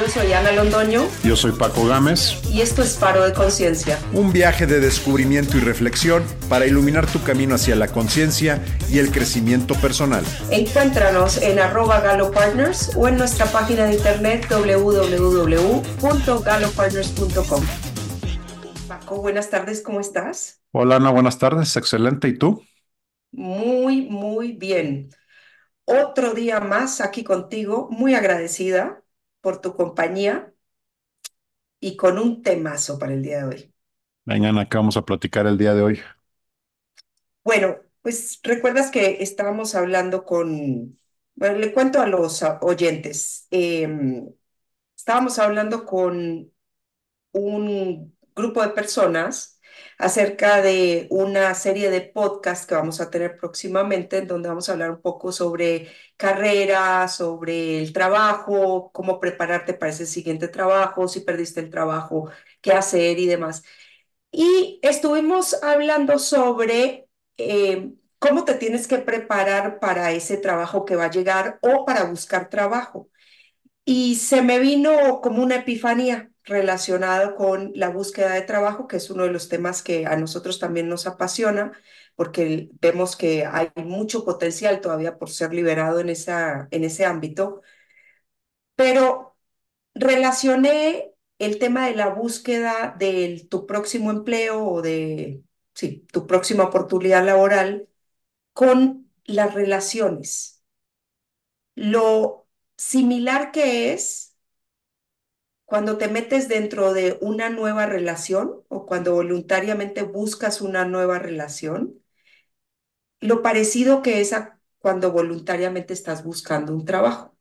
Yo soy Ana Londoño. Yo soy Paco Gámez. Y esto es Faro de Conciencia. Un viaje de descubrimiento y reflexión para iluminar tu camino hacia la conciencia y el crecimiento personal. Encuéntranos en arroba galopartners o en nuestra página de internet www.galopartners.com. Paco, buenas tardes, ¿cómo estás? Hola Ana, buenas tardes, excelente. ¿Y tú? Muy, muy bien. Otro día más aquí contigo, muy agradecida por tu compañía y con un temazo para el día de hoy. Vengan, acá vamos a platicar el día de hoy. Bueno, pues recuerdas que estábamos hablando con, bueno, le cuento a los oyentes, em, estábamos hablando con un grupo de personas acerca de una serie de podcasts que vamos a tener próximamente, en donde vamos a hablar un poco sobre carrera, sobre el trabajo, cómo prepararte para ese siguiente trabajo, si perdiste el trabajo, qué hacer y demás. Y estuvimos hablando sobre eh, cómo te tienes que preparar para ese trabajo que va a llegar o para buscar trabajo. Y se me vino como una epifanía relacionada con la búsqueda de trabajo, que es uno de los temas que a nosotros también nos apasiona, porque vemos que hay mucho potencial todavía por ser liberado en, esa, en ese ámbito. Pero relacioné el tema de la búsqueda de tu próximo empleo o de sí, tu próxima oportunidad laboral con las relaciones. Lo similar que es cuando te metes dentro de una nueva relación o cuando voluntariamente buscas una nueva relación, lo parecido que es a cuando voluntariamente estás buscando un trabajo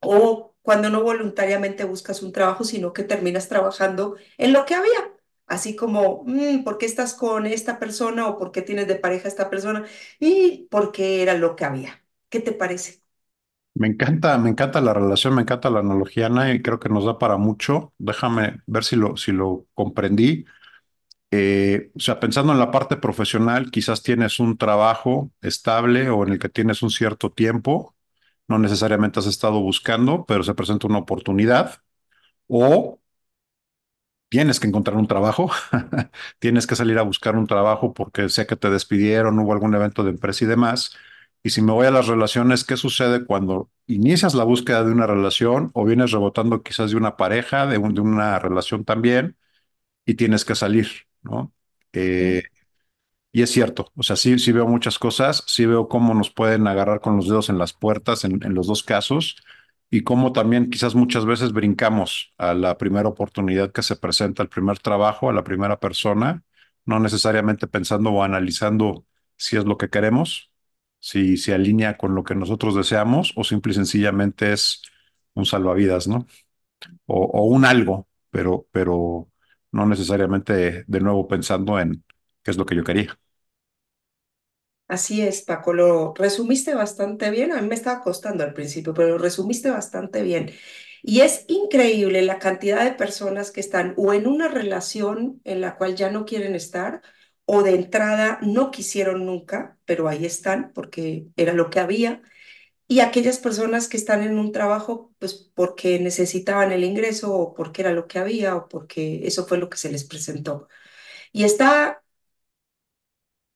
o cuando no voluntariamente buscas un trabajo, sino que terminas trabajando en lo que había. Así como, mm, ¿por qué estás con esta persona o por qué tienes de pareja esta persona? Y porque era lo que había. ¿Qué te parece? Me encanta, me encanta la relación, me encanta la analogía, Ana, y creo que nos da para mucho. Déjame ver si lo, si lo comprendí. Eh, o sea, pensando en la parte profesional, quizás tienes un trabajo estable o en el que tienes un cierto tiempo, no necesariamente has estado buscando, pero se presenta una oportunidad, o tienes que encontrar un trabajo, tienes que salir a buscar un trabajo porque sé que te despidieron, hubo algún evento de empresa y demás. Y si me voy a las relaciones, ¿qué sucede cuando inicias la búsqueda de una relación o vienes rebotando quizás de una pareja, de, de una relación también, y tienes que salir, ¿no? Eh, y es cierto, o sea, sí, sí veo muchas cosas, sí veo cómo nos pueden agarrar con los dedos en las puertas en, en los dos casos y cómo también quizás muchas veces brincamos a la primera oportunidad que se presenta, al primer trabajo, a la primera persona, no necesariamente pensando o analizando si es lo que queremos, si se alinea con lo que nosotros deseamos o simple y sencillamente es un salvavidas, ¿no? O, un algo, pero, pero no necesariamente de nuevo pensando en qué es lo que yo quería. Así es, Paco, lo resumiste bastante bien. A mí me estaba costando al principio, pero lo resumiste bastante bien. Y es increíble la cantidad de personas que están o en una relación en la cual ya no quieren estar o de entrada no quisieron nunca, pero ahí están porque era lo que había. Y aquellas personas que están en un trabajo, pues porque necesitaban el ingreso o porque era lo que había o porque eso fue lo que se les presentó. Y está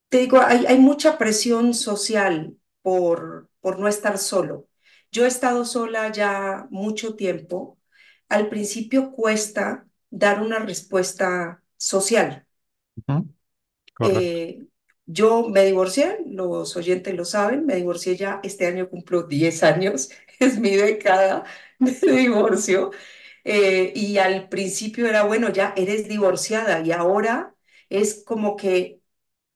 te digo, hay, hay mucha presión social por, por no estar solo. Yo he estado sola ya mucho tiempo. Al principio cuesta dar una respuesta social. Eh, yo me divorcié, los oyentes lo saben, me divorcié ya, este año cumplo 10 años, es mi década de divorcio. Eh, y al principio era, bueno, ya eres divorciada y ahora es como que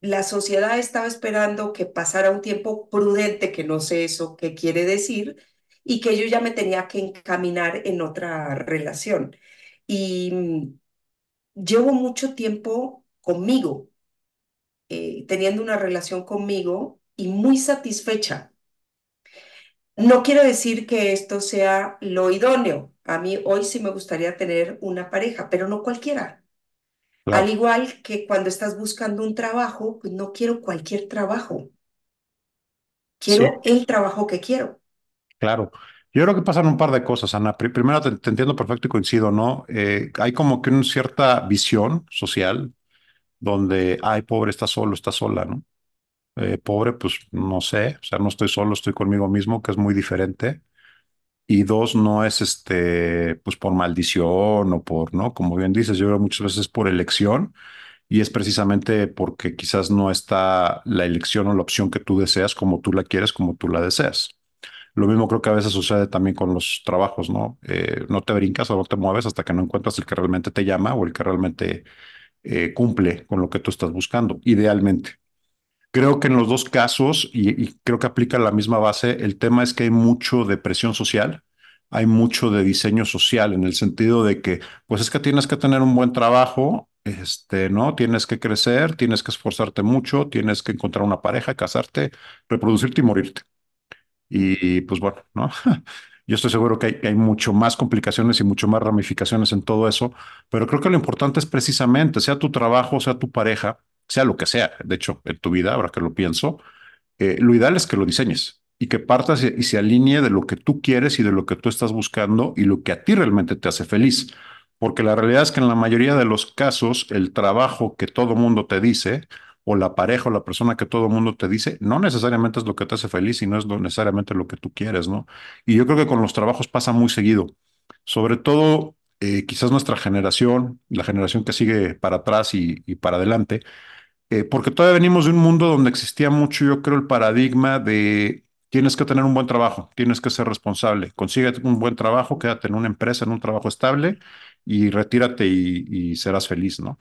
la sociedad estaba esperando que pasara un tiempo prudente, que no sé eso qué quiere decir, y que yo ya me tenía que encaminar en otra relación. Y mm, llevo mucho tiempo conmigo, eh, teniendo una relación conmigo y muy satisfecha. No quiero decir que esto sea lo idóneo. A mí hoy sí me gustaría tener una pareja, pero no cualquiera. Al igual que cuando estás buscando un trabajo, pues no quiero cualquier trabajo. Quiero el trabajo que quiero. Claro. Yo creo que pasan un par de cosas, Ana. Pri- Primero, te, te entiendo perfecto y coincido, ¿no? Eh, hay como que una cierta visión social donde, ay, pobre, está solo, está sola, ¿no? Eh, pobre, pues no sé, o sea, no estoy solo, estoy conmigo mismo, que es muy diferente. Y dos, no es este, pues por maldición o por, ¿no? Como bien dices, yo creo muchas veces por elección y es precisamente porque quizás no está la elección o la opción que tú deseas como tú la quieres, como tú la deseas. Lo mismo creo que a veces sucede también con los trabajos, ¿no? Eh, no te brincas o no te mueves hasta que no encuentras el que realmente te llama o el que realmente eh, cumple con lo que tú estás buscando, idealmente. Creo que en los dos casos, y, y creo que aplica la misma base, el tema es que hay mucho de presión social, hay mucho de diseño social, en el sentido de que, pues es que tienes que tener un buen trabajo, este, ¿no? Tienes que crecer, tienes que esforzarte mucho, tienes que encontrar una pareja, casarte, reproducirte y morirte. Y pues bueno, ¿no? Yo estoy seguro que hay, mucho más complicaciones y mucho más ramificaciones en todo eso, pero creo que lo importante es precisamente, sea tu trabajo, sea tu pareja, sea lo que sea, de hecho, en tu vida, ahora que lo pienso, eh, lo ideal es que lo diseñes y que partas y se alinee de lo que tú quieres y de lo que tú estás buscando y lo que a ti realmente te hace feliz. Porque la realidad es que en la mayoría de los casos, el trabajo que todo mundo te dice, o la pareja o la persona que todo mundo te dice, no necesariamente es lo que te hace feliz y no es lo- necesariamente lo que tú quieres, ¿no? Y yo creo que con los trabajos pasa muy seguido. Sobre todo, eh, quizás nuestra generación, la generación que sigue para atrás y para adelante eh, porque todavía venimos de un mundo donde existía mucho, yo creo, el paradigma de tienes que tener un buen trabajo, tienes que ser responsable, consigue un buen trabajo, quédate en una empresa, en un trabajo estable y retírate y serás feliz, ¿no?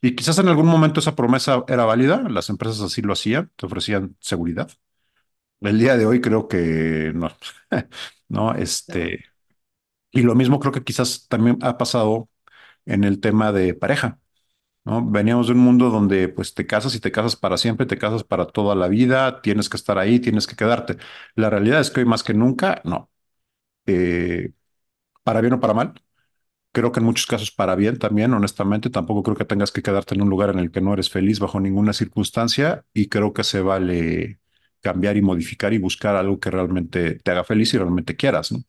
Y quizás en algún momento esa promesa era válida, las empresas así lo hacían, te ofrecían seguridad. El día de hoy creo que no, no, este, y lo mismo creo que quizás también ha pasado en el tema de pareja. ¿no? Veníamos de un mundo donde pues te casas y te casas para siempre, te casas para toda la vida, tienes que estar ahí, tienes que quedarte. La realidad es que hoy más que nunca, no. Eh, para bien o para mal. Creo que en muchos casos para bien también, honestamente, tampoco creo que tengas que quedarte en un lugar en el que no eres feliz bajo ninguna circunstancia y creo que se vale cambiar y modificar y buscar algo que realmente te haga feliz y realmente quieras, ¿no?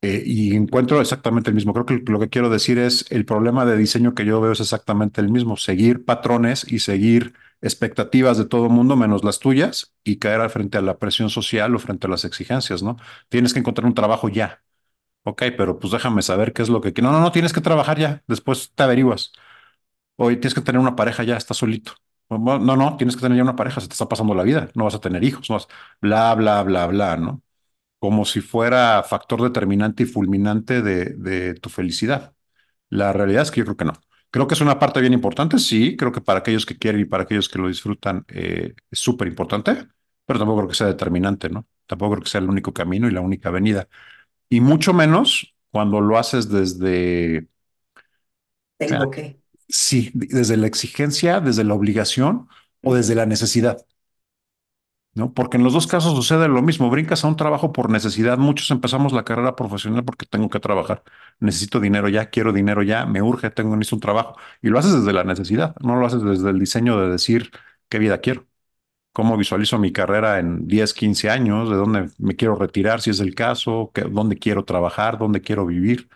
Eh, y encuentro exactamente el mismo. Creo que lo que quiero decir es el problema de diseño que yo veo es exactamente el mismo. Seguir patrones y seguir expectativas de todo mundo menos las tuyas y caer frente a la presión social o frente a las exigencias, ¿no? Tienes que encontrar un trabajo ya. Ok, pero pues déjame saber qué es lo que. No, no, no, tienes que trabajar ya. Después te averiguas. Oye, tienes que tener una pareja ya, estás solito. No, no, tienes que tener ya una pareja, se te está pasando la vida, no vas a tener hijos, no vas, bla, bla, bla, bla, ¿no? como si fuera factor determinante y fulminante de, tu felicidad. La realidad es que yo creo que no. Creo que es una parte bien importante, sí, creo que para aquellos que quieren y para aquellos que lo disfrutan eh, es súper importante, pero tampoco creo que sea determinante, ¿no? Tampoco creo que sea el único camino y la única venida. Y mucho menos cuando lo haces desde, eh, tengo que. sí, desde la exigencia, desde la obligación o desde la necesidad. ¿no? Porque en los dos casos sucede lo mismo, brincas a un trabajo por necesidad, muchos empezamos la carrera profesional porque tengo que trabajar, necesito dinero ya, quiero dinero ya, me urge, tengo necesito un trabajo, y lo haces desde la necesidad, no lo haces desde el diseño de decir qué vida quiero, cómo visualizo mi carrera en 10 15 años, de dónde me quiero retirar si es el caso, qué- dónde quiero trabajar, dónde quiero vivir.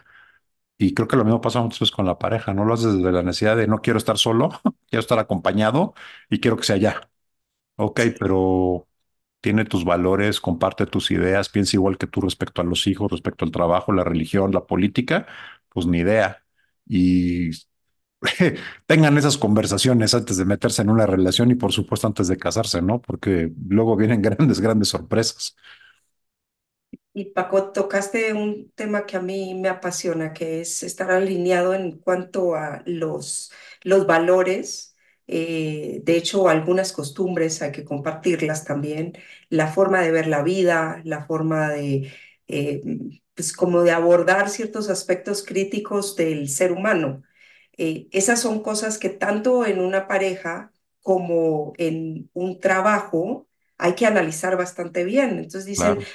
Y creo que lo mismo pasa muchas veces con la pareja, no lo haces desde la necesidad de no quiero estar solo, quiero estar acompañado y quiero que sea ya. Ok, pero tiene tus valores, comparte tus ideas, piensa igual que tú respecto a los hijos, respecto al trabajo, la religión, la política, pues ni idea. Y tengan esas conversaciones antes de meterse en una relación y por supuesto antes de casarse, ¿no? Porque luego vienen grandes, grandes sorpresas. Y Paco, tocaste un tema que a mí me apasiona, que es estar alineado en cuanto a los, los valores. eh, de hecho, algunas costumbres hay que compartirlas también. La forma de ver la vida, la forma de, eh, pues como de abordar ciertos aspectos críticos del ser humano. Eh, esas son cosas que tanto en una pareja como en un trabajo hay que analizar bastante bien. Entonces dicen, Claro,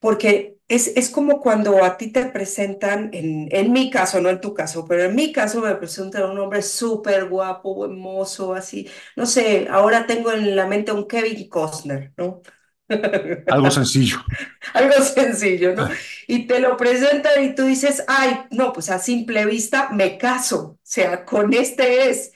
porque es, es como cuando a ti te presentan, en, en mi caso, no en tu caso, pero en mi caso me presentan un hombre súper guapo, hermoso, así. No sé, ahora tengo en la mente a un Kevin Costner, ¿no? Algo sencillo. Algo sencillo, ¿no? Y te lo presentan y tú dices, ay, no, pues a simple vista me caso, o sea, con este es.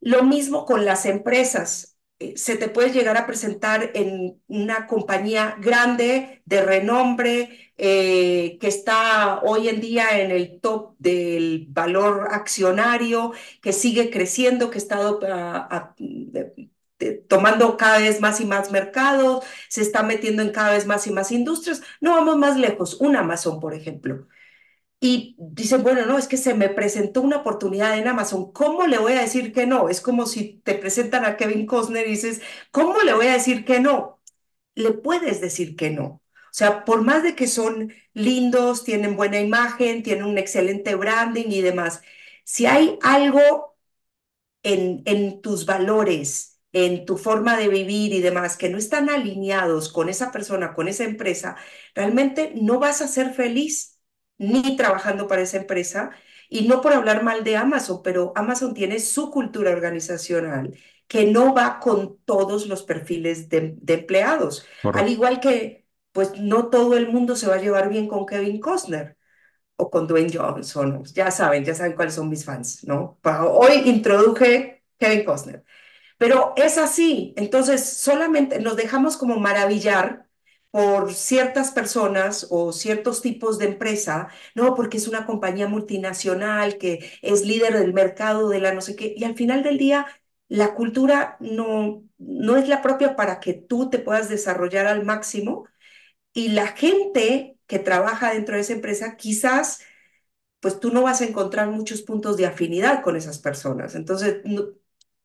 Lo mismo con las empresas. Eh, Se te puede llegar a presentar en una compañía grande, de renombre, eh, que está hoy en día en el top del valor accionario, que sigue creciendo, que está ah, ah, eh, tomando cada vez más y más mercados, se está metiendo en cada vez más y más industrias. No vamos más lejos, un Amazon, por ejemplo. Y dicen, bueno, no, es que se me presentó una oportunidad en Amazon. ¿Cómo le voy a decir que no? Es como si te presentan a Kevin Costner y dices, ¿cómo le voy a decir que no? Le puedes decir que no. O sea, por más de que son lindos, tienen buena imagen, tienen un excelente branding y demás, si hay algo en, en tus valores, en tu forma de vivir y demás, que no están alineados con esa persona, con esa empresa, realmente no vas a ser feliz ni trabajando para esa empresa. Y no por hablar mal de Amazon, pero Amazon tiene su cultura organizacional que no va con todos los perfiles de, de empleados. Al igual que, pues no todo el mundo se va a llevar bien con Kevin Costner o con Dwayne Johnson. Ya saben, ya saben cuáles son mis fans, ¿no? Hoy introduje Kevin Costner. Pero es así, entonces solamente nos dejamos como maravillar por ciertas personas o ciertos tipos de empresa, no, porque es una compañía multinacional que es líder del mercado de la no sé qué, y al final del día la cultura no, no es la propia para que tú te puedas desarrollar al máximo. Y la gente que trabaja dentro de esa empresa quizás pues tú no vas a encontrar muchos puntos de afinidad con esas personas. Entonces,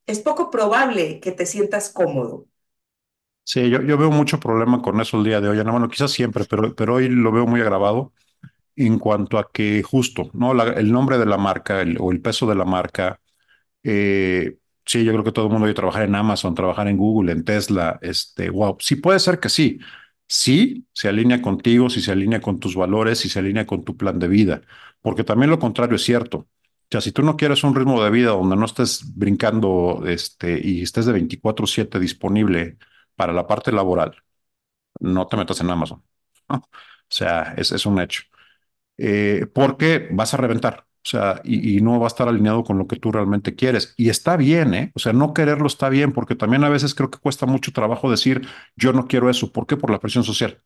es poco probable que te sientas cómodo. Sí, yo, yo veo mucho problema con eso el día de hoy. No, bueno, quizás siempre, pero, pero hoy lo veo muy agravado en cuanto a que justo, ¿no? El nombre de la marca o el peso de la marca. eh, sí, yo creo que todo el mundo debe trabajar en Amazon, trabajar en Google, en Tesla. Este, wow, sí puede ser que sí. Sí, se alinea contigo, si se alinea con tus valores, si se alinea con tu plan de vida. Porque también lo contrario es cierto. O sea, si tú no quieres un ritmo de vida donde no estés brincando este, y estés de 24/7 disponible para la parte laboral, no te metas en Amazon. O sea, es, es un hecho. Eh, porque vas a reventar. O sea, y, y no va a estar alineado con lo que tú realmente quieres. Y está bien, ¿eh? O sea, no quererlo está bien, porque también a veces creo que cuesta mucho trabajo decir, yo no quiero eso. ¿Por qué? Por la presión social.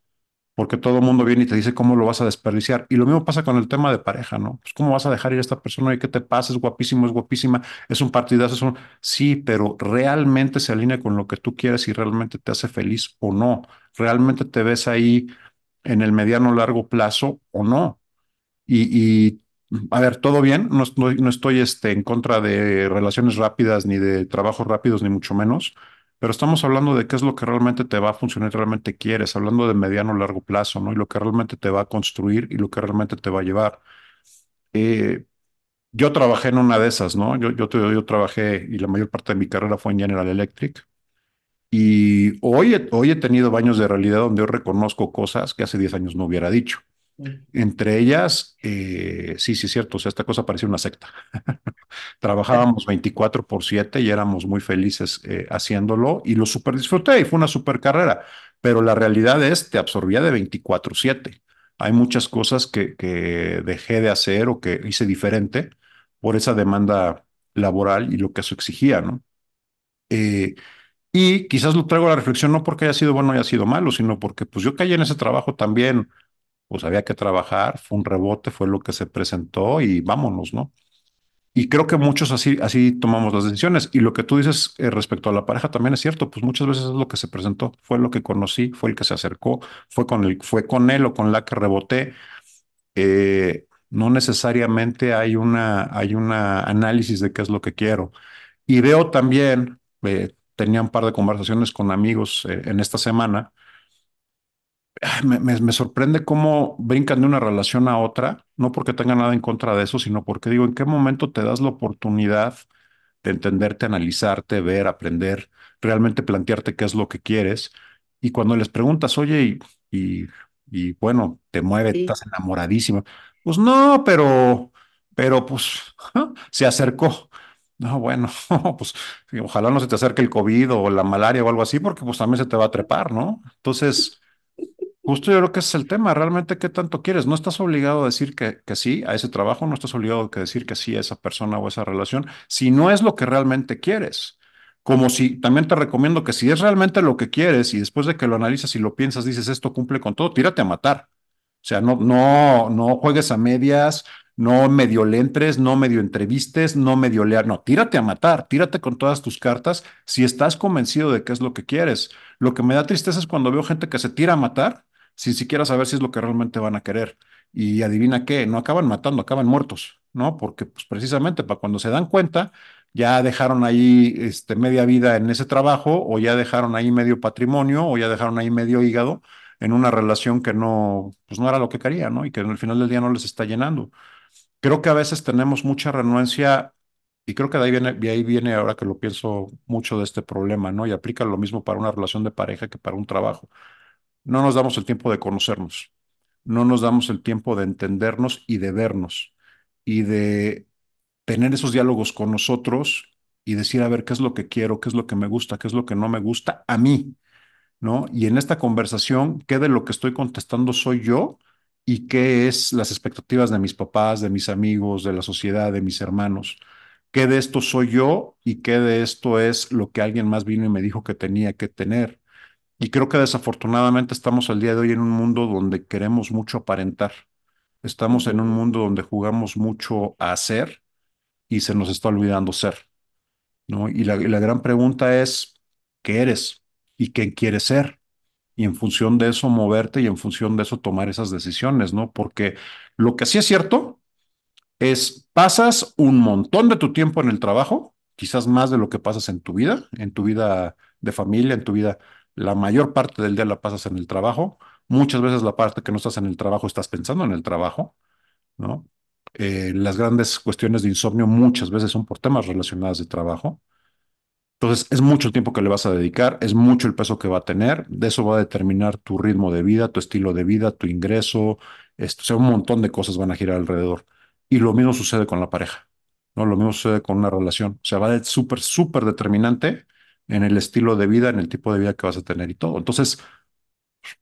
Porque todo el mundo viene y te dice cómo lo vas a desperdiciar. Y lo mismo pasa con el tema de pareja, ¿no? Pues cómo vas a dejar ir a esta persona y qué te pasa, es guapísimo, es guapísima, es un partidazo, es un... Sí, pero realmente se alinea con lo que tú quieres y realmente te hace feliz o no. Realmente te ves ahí en el mediano largo plazo o no. Y, a ver, todo bien, no, estoy- no estoy este, en contra de relaciones rápidas, ni de trabajos rápidos, ni mucho menos, pero estamos hablando de qué es lo que realmente te va a funcionar, realmente quieres, hablando de mediano o largo plazo, ¿no? Y lo que realmente te va a construir y lo que realmente te va a llevar. Eh, yo trabajé en una de esas, ¿no? Yo, yo, trabajé y la mayor parte de mi carrera fue en General Electric. Y hoy, hoy he tenido baños de realidad donde yo reconozco cosas que hace 10 años no hubiera dicho. Entre ellas, eh, sí, sí es cierto, o sea, esta cosa parecía una secta. Trabajábamos 24 por 7 y éramos muy felices eh, haciéndolo y lo super disfruté y fue una super carrera, pero la realidad es, te absorbía de 24/7. Hay muchas cosas que, que dejé de hacer o que hice diferente por esa demanda laboral y lo que eso exigía, ¿no? Eh, y quizás lo traigo a la reflexión no porque haya sido bueno o haya sido malo, sino porque pues yo caí en ese trabajo también pues había que trabajar, fue un rebote, fue lo que se presentó y vámonos, ¿no? Y creo que muchos así, así tomamos las decisiones. Y lo que tú dices eh, respecto a la pareja también es cierto, pues muchas veces es lo que se presentó, fue lo que conocí, fue el que se acercó, fue con el, fue con él o con la que reboté. Eh, no necesariamente hay una, hay una análisis de qué es lo que quiero. Y veo también, eh, tenía un par de conversaciones con amigos eh, en esta semana Me, me- me sorprende cómo brincan de una relación a otra, no porque tenga nada en contra de eso, sino porque digo, ¿en qué momento te das la oportunidad de entenderte, analizarte, ver, aprender, realmente plantearte qué es lo que quieres? Y cuando les preguntas, oye, y, y, y bueno, te mueve, Sí, estás enamoradísimo, pues no, pero, pero pues se acercó. No, bueno, pues ojalá no se te acerque el COVID o la malaria o algo así, porque pues también se te va a trepar, ¿no? Entonces, justo yo creo que ese es el tema, realmente qué tanto quieres. No estás obligado a decir que, que sí a ese trabajo, no estás obligado a decir que sí a esa persona o esa relación, si no es lo que realmente quieres. Como si, también te recomiendo que si es realmente lo que quieres y después de que lo analizas y lo piensas, dices, esto cumple con todo, tírate a matar. O sea, no, no, no juegues a medias, no medio le entres, no medio entrevistes, no medio lear, no, tírate a matar, tírate con todas tus cartas si estás convencido de qué es lo que quieres. Lo que me da tristeza es cuando veo gente que se tira a matar sin siquiera saber si es lo que realmente van a querer. Y adivina qué, no acaban matando, acaban muertos, ¿no? Porque pues precisamente para cuando se dan cuenta, ya dejaron ahí este, media vida en ese trabajo o ya dejaron ahí medio patrimonio o ya dejaron ahí medio hígado en una relación que no, pues no era lo que quería, ¿no? Y que al final del día no les está llenando. Creo que a veces tenemos mucha renuencia y creo que de ahí viene, de ahí viene ahora que lo pienso mucho de este problema, ¿no? Y aplica lo mismo para una relación de pareja que para un trabajo. No nos damos el tiempo de conocernos, no nos damos el tiempo de entendernos y de vernos y de tener esos diálogos con nosotros y decir, a ver, ¿qué es lo que quiero? ¿Qué es lo que me gusta? ¿Qué es lo que no me gusta a mí? ¿no? Y en esta conversación, ¿qué de lo que estoy contestando soy yo y qué es las expectativas de mis papás, de mis amigos, de la sociedad, de mis hermanos? ¿Qué de esto soy yo y qué de esto es lo que alguien más vino y me dijo que tenía que tener? Y creo que desafortunadamente estamos al día de hoy en un mundo donde queremos mucho aparentar. Estamos en un mundo donde jugamos mucho a hacer y se nos está olvidando ser, ¿no? Y la, y la gran pregunta es, ¿qué eres y qué quieres ser? y en función de eso moverte y en función de eso tomar esas decisiones, ¿no? Porque lo que sí es cierto es, pasas un montón de tu tiempo en el trabajo, quizás más de lo que pasas en tu vida, en tu vida de familia, en tu vida, la mayor parte del día la pasas en el trabajo, muchas veces la parte que no estás en el trabajo estás pensando en el trabajo, ¿no? Eh, las grandes cuestiones de insomnio muchas veces son por temas relacionados de trabajo. Entonces, es mucho el tiempo que le vas a dedicar, es mucho el peso que va a tener, de eso va a determinar tu ritmo de vida, tu estilo de vida, tu ingreso, esto, o sea, un montón de cosas van a girar alrededor. Y lo mismo sucede con la pareja, ¿no? Lo mismo sucede con una relación, o sea, va a ser súper, súper determinante en el estilo de vida, en el tipo de vida que vas a tener y todo. Entonces,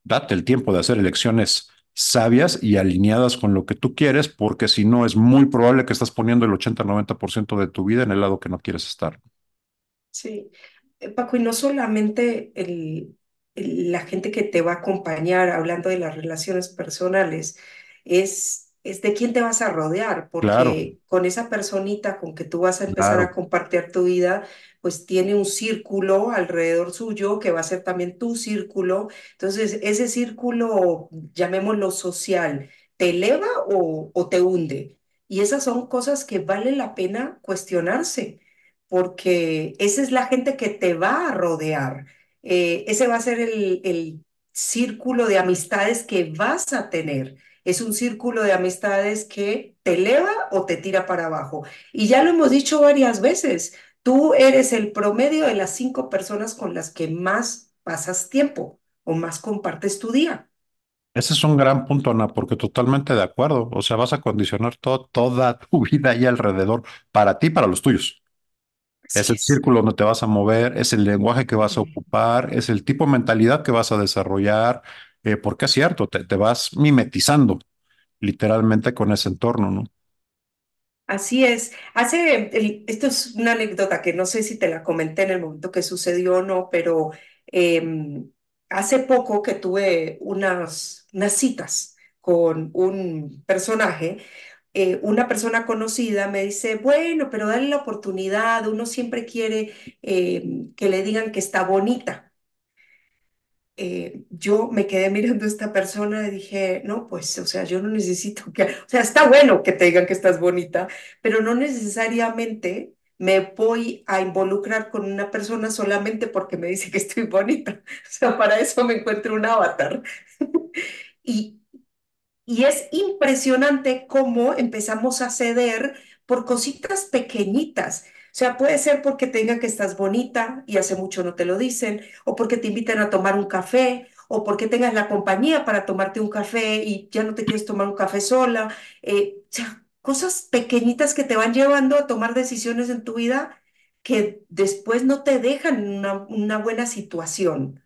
date el tiempo de hacer elecciones sabias y alineadas con lo que tú quieres, porque si no, es muy probable que estás poniendo el 80-90% de tu vida en el lado que no quieres estar. Sí, Eh, Paco, y no solamente el, la gente que te va a acompañar hablando de las relaciones personales, es, es de quién te vas a rodear, Claro, porque con esa personita con que tú vas a empezar a claro. compartir tu vida, pues tiene un círculo alrededor suyo que va a ser también tu círculo. Entonces, ese círculo, llamémoslo social, ¿te eleva o, o te hunde? Y esas son cosas que vale la pena cuestionarse porque esa es la gente que te va a rodear. Eh, ese va a ser el, el círculo de amistades que vas a tener. Es un círculo de amistades que te eleva o te tira para abajo. Y ya lo hemos dicho varias veces, tú eres el promedio de las cinco personas con las que más pasas tiempo o más compartes tu día. Ese es un gran punto, Ana, porque totalmente de acuerdo. O sea, vas a condicionar to- toda tu vida ahí alrededor para ti, y para los tuyos. Es el círculo donde te vas a mover, es el lenguaje que vas a ocupar, es el tipo de mentalidad que vas a desarrollar, eh, porque es cierto, te, vas mimetizando literalmente con ese entorno, ¿no? Así es. Hace, esto es una anécdota que no sé si te la comenté en el momento que sucedió o no, pero em, hace poco que tuve unas, unas citas con un personaje, eh, una persona conocida me dice, bueno, pero dale la oportunidad, uno siempre quiere em, que le digan que está bonita eh, yo me quedé mirando a esta persona y dije, no, pues, o sea, yo no necesito que, o sea, está bueno que te digan que estás bonita, pero no necesariamente me voy a involucrar con una persona solamente porque me dice que estoy bonita. O sea, para eso me encuentro un avatar. Y, y es impresionante cómo empezamos a ceder por cositas pequeñitas. O sea, puede ser porque te digan que estás bonita y hace mucho no te lo dicen, o porque te invitan a tomar un café, o porque tengas la compañía para tomarte un café y ya no te quieres tomar un café sola. Eh, o sea, cosas pequeñitas que te van llevando a tomar decisiones en tu vida que después no te dejan una, una buena situación.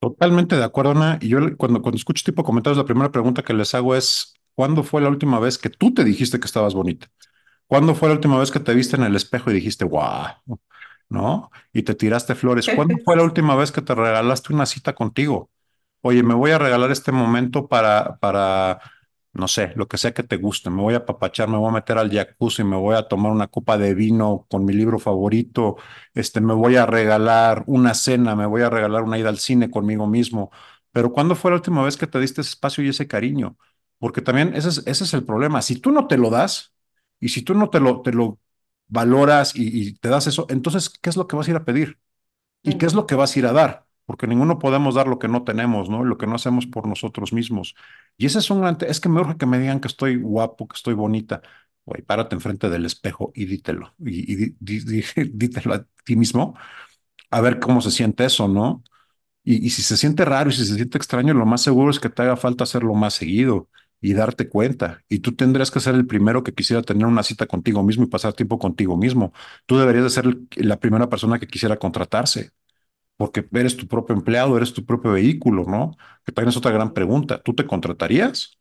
Totalmente de acuerdo, Ana. Y yo cuando, cuando escucho este tipo de comentarios, la primera pregunta que les hago es, ¿cuándo fue la última vez que tú te dijiste que estabas bonita? ¿Cuándo fue la última vez que te viste en el espejo y dijiste, guau, ¿no? Y te tiraste flores. ¿Cuándo fue la última vez que te regalaste una cita contigo? Oye, me voy a regalar este momento para, para, no sé, lo que sea que te guste. Me voy a apapachar, me voy a meter al jacuzzi, me voy a tomar una copa de vino con mi libro favorito. Este, me voy a regalar una cena, me voy a regalar una ida al cine conmigo mismo. Pero ¿cuándo fue la última vez que te diste ese espacio y ese cariño? Porque también ese es, ese es el problema. Si tú no te lo das y si tú no te lo, te lo valoras y, y te das eso, entonces, ¿qué es lo que vas a ir a pedir? ¿Y qué es lo que vas a ir a dar? Porque ninguno podemos dar lo que no tenemos, ¿no? Lo que no hacemos por nosotros mismos. Y ese es un gran... Es que me urge que me digan que estoy guapo, que estoy bonita. Güey, párate enfrente del espejo y dítelo. Y, dítelo a ti mismo, a ver cómo se siente eso, ¿no? Y, y si se siente raro y si se siente extraño, lo más seguro es que te haga falta hacerlo más seguido y darte cuenta. Y tú tendrías que ser el primero que quisiera tener una cita contigo mismo y pasar tiempo contigo mismo. Tú deberías de ser la primera persona que quisiera contratarse porque eres tu propio empleado, eres tu propio vehículo, ¿no? Que también es otra gran pregunta. ¿Tú te contratarías?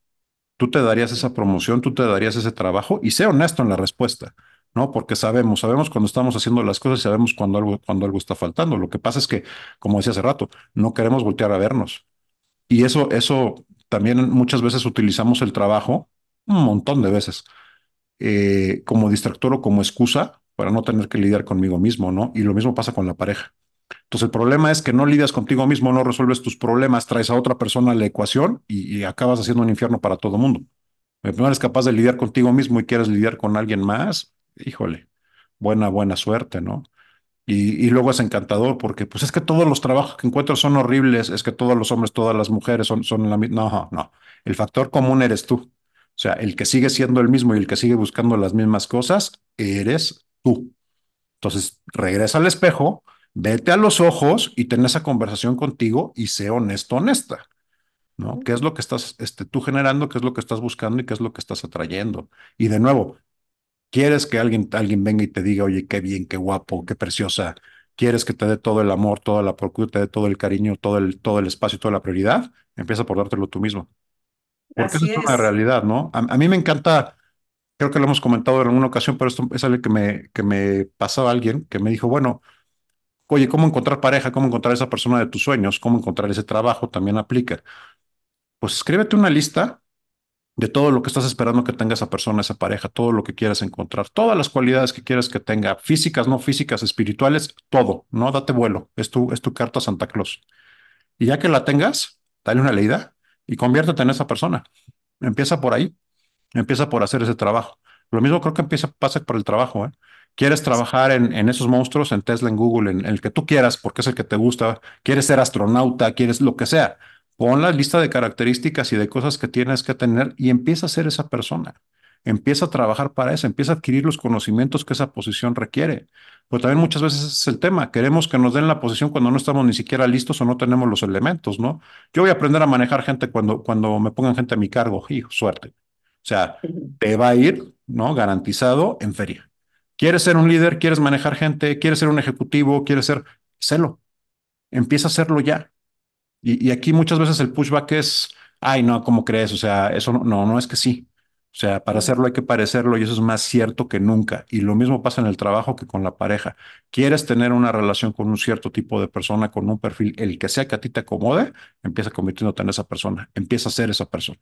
¿Tú te darías esa promoción? ¿Tú te darías ese trabajo? Y sé honesto en la respuesta, ¿no? Porque sabemos, sabemos cuando estamos haciendo las cosas y sabemos cuando algo, cuando algo está faltando. Lo que pasa es que, como decía hace rato, no queremos voltear a vernos. Y eso, eso también muchas veces utilizamos el trabajo, un montón de veces, eh, como distractor o como excusa para no tener que lidiar conmigo mismo, ¿no? Y lo mismo pasa con la pareja. Entonces el problema es que no lidias contigo mismo, no resuelves tus problemas, traes a otra persona a la ecuación y, y acabas haciendo un infierno para todo mundo. No eres capaz de lidiar contigo mismo y quieres lidiar con alguien más, híjole, buena, buena suerte, ¿no? Y, y luego es encantador porque pues es que todos los trabajos que encuentro son horribles, es que todos los hombres, todas las mujeres son, son la misma. No, no, el factor común eres tú. O sea, el que sigue siendo el mismo y el que sigue buscando las mismas cosas, eres tú. Entonces, regresa al espejo, vete a los ojos y ten esa conversación contigo y sé honesto, honesta, ¿no? ¿Qué es lo que estás este, tú generando? ¿Qué es lo que estás buscando y qué es lo que estás atrayendo? Y de nuevo, ¿quieres que alguien, alguien venga y te diga, oye, qué bien, qué guapo, qué preciosa? ¿Quieres que te dé todo el amor, toda la procura, te dé todo el cariño, todo el, todo el espacio, toda la prioridad? Empieza por dártelo tú mismo. Porque eso es una realidad, ¿no? A, a mí me encanta creo que lo hemos comentado en alguna ocasión, pero esto es algo que me, que me pasó a alguien que me dijo, bueno, oye, ¿cómo encontrar pareja? ¿Cómo encontrar esa persona de tus sueños? ¿Cómo encontrar ese trabajo? También aplica. Pues escríbete una lista de todo lo que estás esperando que tenga esa persona, esa pareja, todo lo que quieras encontrar, todas las cualidades que quieras que tenga, físicas, no físicas, espirituales, todo, ¿no? Date vuelo, es tu, es tu carta a Santa Claus. Y ya que la tengas, dale una leída y conviértete en esa persona. Empieza por ahí. Empieza por hacer ese trabajo. Lo mismo creo que empieza, pasa por el trabajo, ¿eh? ¿Quieres trabajar en, en esos monstruos, en Tesla, en Google, en, en el que tú quieras, porque es el que te gusta? ¿Quieres ser astronauta? ¿Quieres lo que sea? Pon la lista de características y de cosas que tienes que tener y empieza a ser esa persona. Empieza a trabajar para eso, empieza a adquirir los conocimientos que esa posición requiere. Pero también muchas veces ese es el tema. Queremos que nos den la posición cuando no estamos ni siquiera listos o no tenemos los elementos, ¿no? Yo voy a aprender a manejar gente cuando, cuando me pongan gente a mi cargo. Hijo, suerte. O sea, te va a ir, ¿no? Garantizado en feria. ¿Quieres ser un líder? ¿Quieres manejar gente? ¿Quieres ser un ejecutivo? ¿Quieres ser? Sélo. Empieza a hacerlo ya. Y, y aquí muchas veces el pushback es, ay, no, ¿cómo crees? O sea, eso no, no, no es que sí. O sea, para hacerlo hay que parecerlo y eso es más cierto que nunca. Y lo mismo pasa en el trabajo que con la pareja. ¿Quieres tener una relación con un cierto tipo de persona, con un perfil, el que sea que a ti te acomode? Empieza convirtiéndote en esa persona. Empieza a ser esa persona.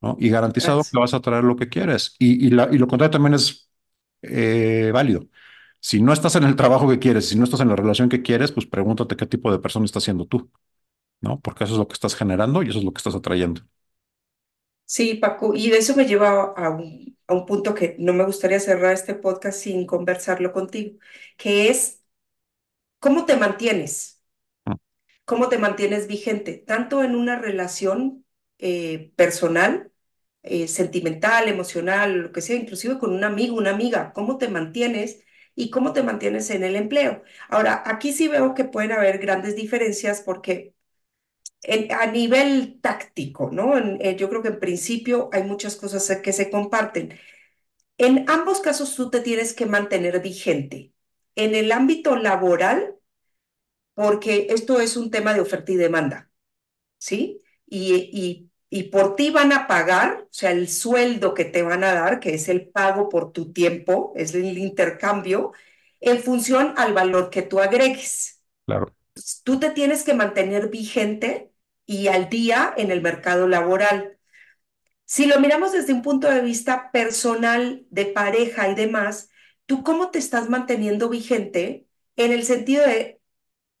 ¿no? Y garantizado que vas a traer lo que quieres. Y, y, la, y lo contrario también es eh, válido. Si no estás en el trabajo que quieres, si no estás en la relación que quieres, pues pregúntate qué tipo de persona estás siendo tú, ¿no? Porque eso es lo que estás generando y eso es lo que estás atrayendo. Sí, Paco, y de eso me lleva a un, a un punto que no me gustaría cerrar este podcast sin conversarlo contigo, que es cómo te mantienes, Mm. cómo te mantienes vigente, tanto en una relación eh, personal, eh, sentimental, emocional, lo que sea, inclusive con un amigo, una amiga, cómo te mantienes y cómo te mantienes en el empleo. Ahora, aquí sí veo que pueden haber grandes diferencias porque en- a nivel táctico, ¿no? En- eh, yo creo que en principio hay muchas cosas que se comparten. En ambos casos tú te tienes que mantener vigente. En el ámbito laboral, porque esto es un tema de oferta y demanda, ¿sí? Y, y, y por ti van a pagar, o sea, el sueldo que te van a dar, que es el pago por tu tiempo, es el intercambio, en función al valor que tú agregues. Claro. Tú te tienes que mantener vigente y al día en el mercado laboral. Si lo miramos desde un punto de vista personal, de pareja y demás, ¿tú cómo te estás manteniendo vigente en el sentido de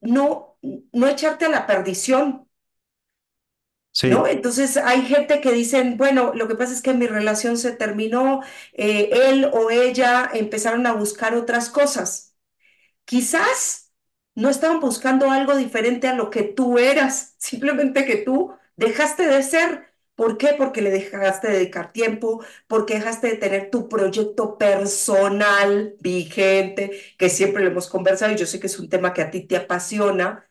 no, no echarte a la perdición? Sí, ¿No? Entonces hay gente que dicen, bueno, lo que pasa es que mi relación se terminó, eh, él o ella empezaron a buscar otras cosas. Quizás no estaban buscando algo diferente a lo que tú eras, simplemente que tú dejaste de ser. ¿Por qué? Porque le dejaste de dedicar tiempo, porque dejaste de tener tu proyecto personal vigente, que siempre lo hemos conversado y yo sé que es un tema que a ti te apasiona,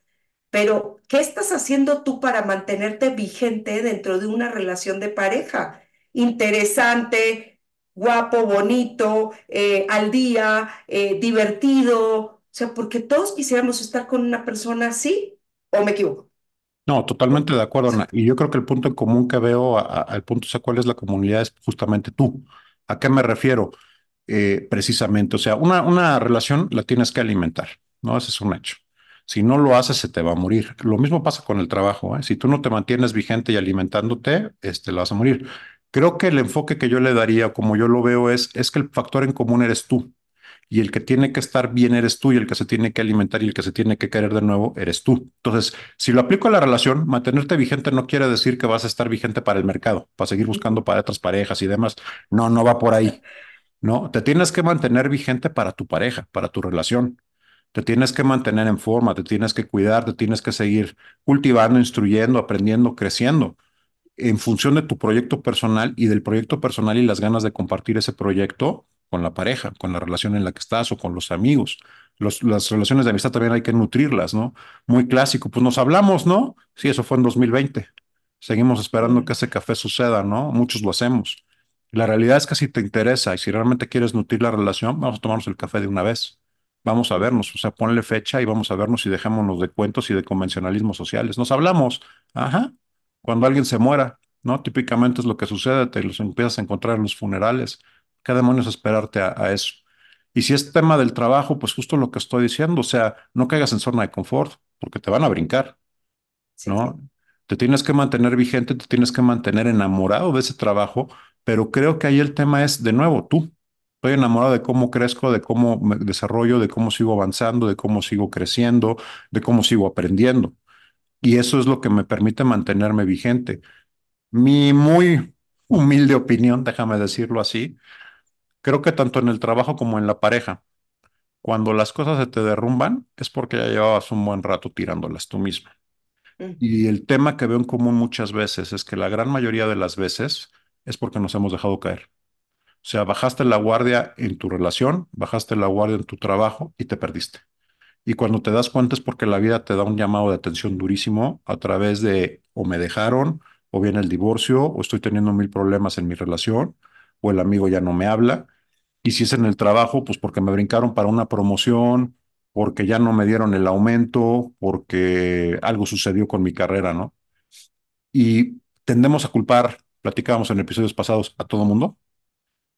pero ¿qué estás haciendo tú para mantenerte vigente dentro de una relación de pareja? Interesante, guapo, bonito, eh, al día, eh, divertido. O sea, porque todos quisiéramos estar con una persona así, ¿o me equivoco? no, totalmente de acuerdo, Ana. Y yo creo que el punto en común que veo, al punto, o sea, cuál es la comunidad, es justamente tú. ¿A qué me refiero? Eh, precisamente, o sea, una, una relación la tienes que alimentar, ¿no? Ese es un hecho. Si no lo haces, se te va a morir. Lo mismo pasa con el trabajo, ¿eh? Si tú no te mantienes vigente y alimentándote, este, la vas a morir. Creo que el enfoque que yo le daría, como yo lo veo, es, es que el factor en común eres tú. Y el que tiene que estar bien eres tú y el que se tiene que alimentar y el que se tiene que querer de nuevo eres tú. Entonces, si lo aplico a la relación, mantenerte vigente no quiere decir que vas a estar vigente para el mercado, para seguir buscando para otras parejas y demás. No, no va por ahí. No, te tienes que mantener vigente para tu pareja, para tu relación. Te tienes que mantener en forma, te tienes que cuidar, te tienes que seguir cultivando, instruyendo, aprendiendo, creciendo en función de tu proyecto personal y del proyecto personal y las ganas de compartir ese proyecto con la pareja, con la relación en la que estás o con los amigos. Los, las relaciones de amistad también hay que nutrirlas, ¿no? Muy clásico, pues nos hablamos, ¿no? Sí, eso fue en 2020. Seguimos esperando que ese café suceda, ¿no? Muchos lo hacemos. La realidad es que si te interesa y si realmente quieres nutrir la relación, vamos a tomarnos el café de una vez. Vamos a vernos, o sea, ponle fecha y vamos a vernos y dejémonos de cuentos y de convencionalismos sociales. Nos hablamos, ajá, cuando alguien se muera, ¿no? Típicamente es lo que sucede, te los empiezas a encontrar en los funerales. ¿Qué demonios esperarte a, a eso? Y si es tema del trabajo, pues justo lo que estoy diciendo, o sea, no caigas en zona de confort, porque te van a brincar, sí, ¿no? Te tienes que mantener vigente, te tienes que mantener enamorado de ese trabajo, pero creo que ahí el tema es, de nuevo, tú. Estoy enamorado de cómo crezco, de cómo me desarrollo, de cómo sigo avanzando, de cómo sigo creciendo, de cómo sigo aprendiendo. Y eso es lo que me permite mantenerme vigente. Mi muy humilde opinión, déjame decirlo así, creo que tanto en el trabajo como en la pareja, cuando las cosas se te derrumban, es porque ya llevabas un buen rato tirándolas tú mismo. mm, Y el tema que veo en común muchas veces es que la gran mayoría de las veces es porque nos hemos dejado caer. O sea, bajaste la guardia en tu relación, bajaste la guardia en tu trabajo y te perdiste. Y cuando te das cuenta es porque la vida te da un llamado de atención durísimo a través de o me dejaron, o viene el divorcio, o estoy teniendo mil problemas en mi relación, o el amigo ya no me habla. Y si es en el trabajo, pues porque me brincaron para una promoción, porque ya no me dieron el aumento, porque algo sucedió con mi carrera, ¿no? Y tendemos a culpar, platicábamos en episodios pasados, a todo mundo.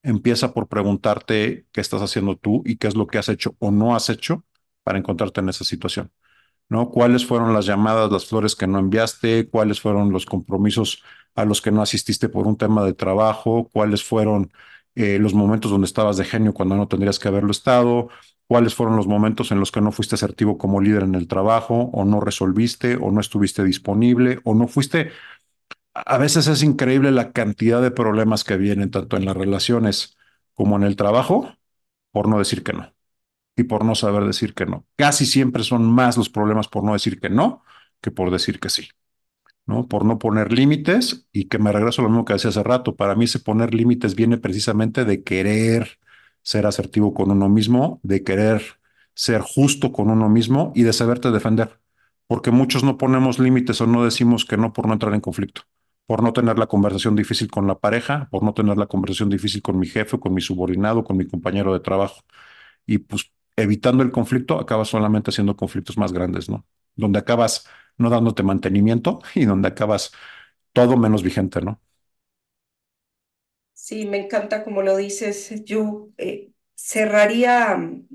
Empieza por preguntarte qué estás haciendo tú y qué es lo que has hecho o no has hecho para encontrarte en esa situación. ¿no? ¿Cuáles fueron las llamadas, las flores que no enviaste? ¿Cuáles fueron los compromisos a los que no asististe por un tema de trabajo? ¿Cuáles fueron eh, los momentos donde estabas de genio cuando no tendrías que haberlo estado? ¿Cuáles fueron los momentos en los que no fuiste asertivo como líder en el trabajo o no resolviste o no estuviste disponible o no fuiste? A veces es increíble la cantidad de problemas que vienen tanto en las relaciones como en el trabajo por no decir que no y por no saber decir que no. Casi siempre son más los problemas por no decir que no que por decir que sí, ¿no? Por no poner límites y que me regreso a lo mismo que decía hace rato. Para mí ese poner límites viene precisamente de querer ser asertivo con uno mismo, de querer ser justo con uno mismo y de saberte defender. Porque muchos no ponemos límites o no decimos que no por no entrar en conflicto. por no tener la conversación difícil con la pareja, por no tener la conversación difícil con mi jefe, con mi subordinado, con mi compañero de trabajo. Y pues evitando el conflicto, acabas solamente haciendo conflictos más grandes, ¿no? Donde acabas no dándote mantenimiento y donde acabas todo menos vigente, ¿no? Sí, me encanta como lo dices. Yo eh, cerraría mm,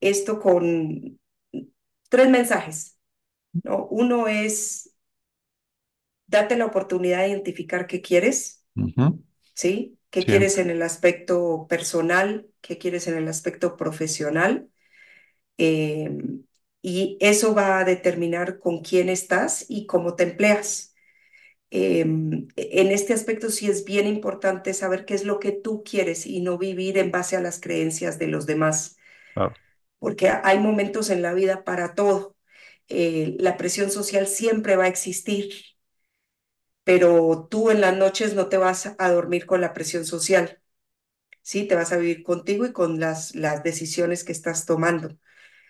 esto con tres mensajes. ¿no? Uno es, date la oportunidad de identificar qué quieres. ¿sí? ¿Qué Sí, quieres en el aspecto personal? ¿Qué quieres en el aspecto profesional? Eh, y eso va a determinar con quién estás y cómo te empleas. Eh, en este aspecto sí es bien importante saber qué es lo que tú quieres y no vivir en base a las creencias de los demás, porque hay momentos en la vida para todo. Eh, la presión social siempre va a existir, pero tú en las noches no te vas a dormir con la presión social, ¿sí? Te vas a vivir contigo y con las, las decisiones que estás tomando.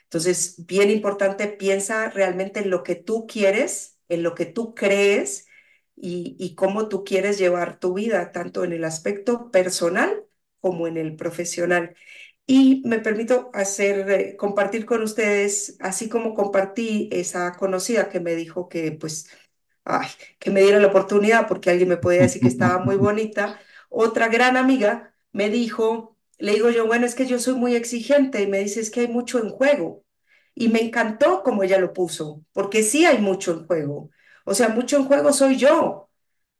Entonces, bien importante, piensa realmente en lo que tú quieres, en lo que tú crees y, cómo tú quieres llevar tu vida, tanto en el aspecto personal como en el profesional. Y me permito hacer, eh, compartir con ustedes, así como compartí esa conocida que me dijo que, pues, que me diera la oportunidad porque alguien me podía decir que estaba muy bonita. Otra gran amiga me dijo, le digo yo, bueno, es que yo soy muy exigente y me dice, es que hay mucho en juego. Y me encantó como ella lo puso, porque sí hay mucho en juego. O sea, mucho en juego soy yo.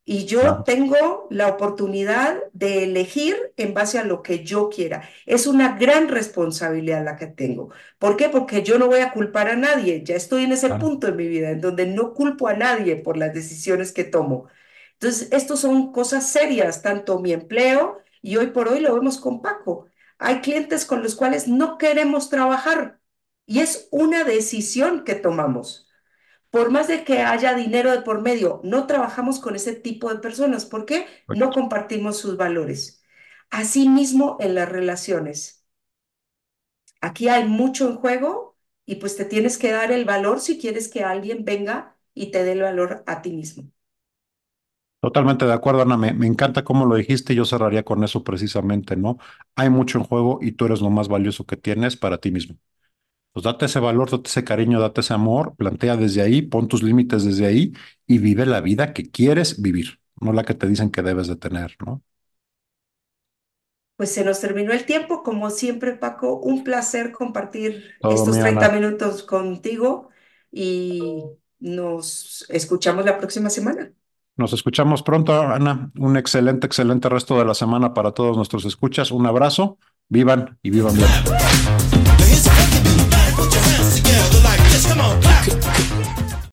Y yo tengo la oportunidad de elegir en base a lo que yo quiera. Es una gran responsabilidad la que tengo. ¿Por qué? Porque yo no voy a culpar a nadie. Ya estoy en ese claro. punto en mi vida en donde no culpo a nadie por las decisiones que tomo. Entonces, estos son cosas serias, tanto mi empleo y hoy por hoy lo vemos con Paco. Hay clientes con los cuales no queremos trabajar y es una decisión que tomamos por más de que haya dinero de por medio, no trabajamos con ese tipo de personas. ¿Por qué? No compartimos sus valores. Asimismo, en las relaciones. Aquí hay mucho en juego y pues te tienes que dar el valor si quieres que alguien venga y te dé el valor a ti mismo. Totalmente de acuerdo, Ana. Me, me encanta cómo lo dijiste. Yo cerraría con eso precisamente, ¿no? Hay mucho en juego y tú eres lo más valioso que tienes para ti mismo. Pues date ese valor, date ese cariño, date ese amor, plantea desde ahí, pon tus límites desde ahí y vive la vida que quieres vivir, no la que te dicen que debes de tener, ¿no? Pues se nos terminó el tiempo. Como siempre, Paco, un placer compartir Todo estos mío, 30 Ana. minutos contigo y nos escuchamos la próxima semana. Nos escuchamos pronto, Ana. Un excelente, excelente resto de la semana para todos nuestros escuchas. Un abrazo, vivan y vivan bien.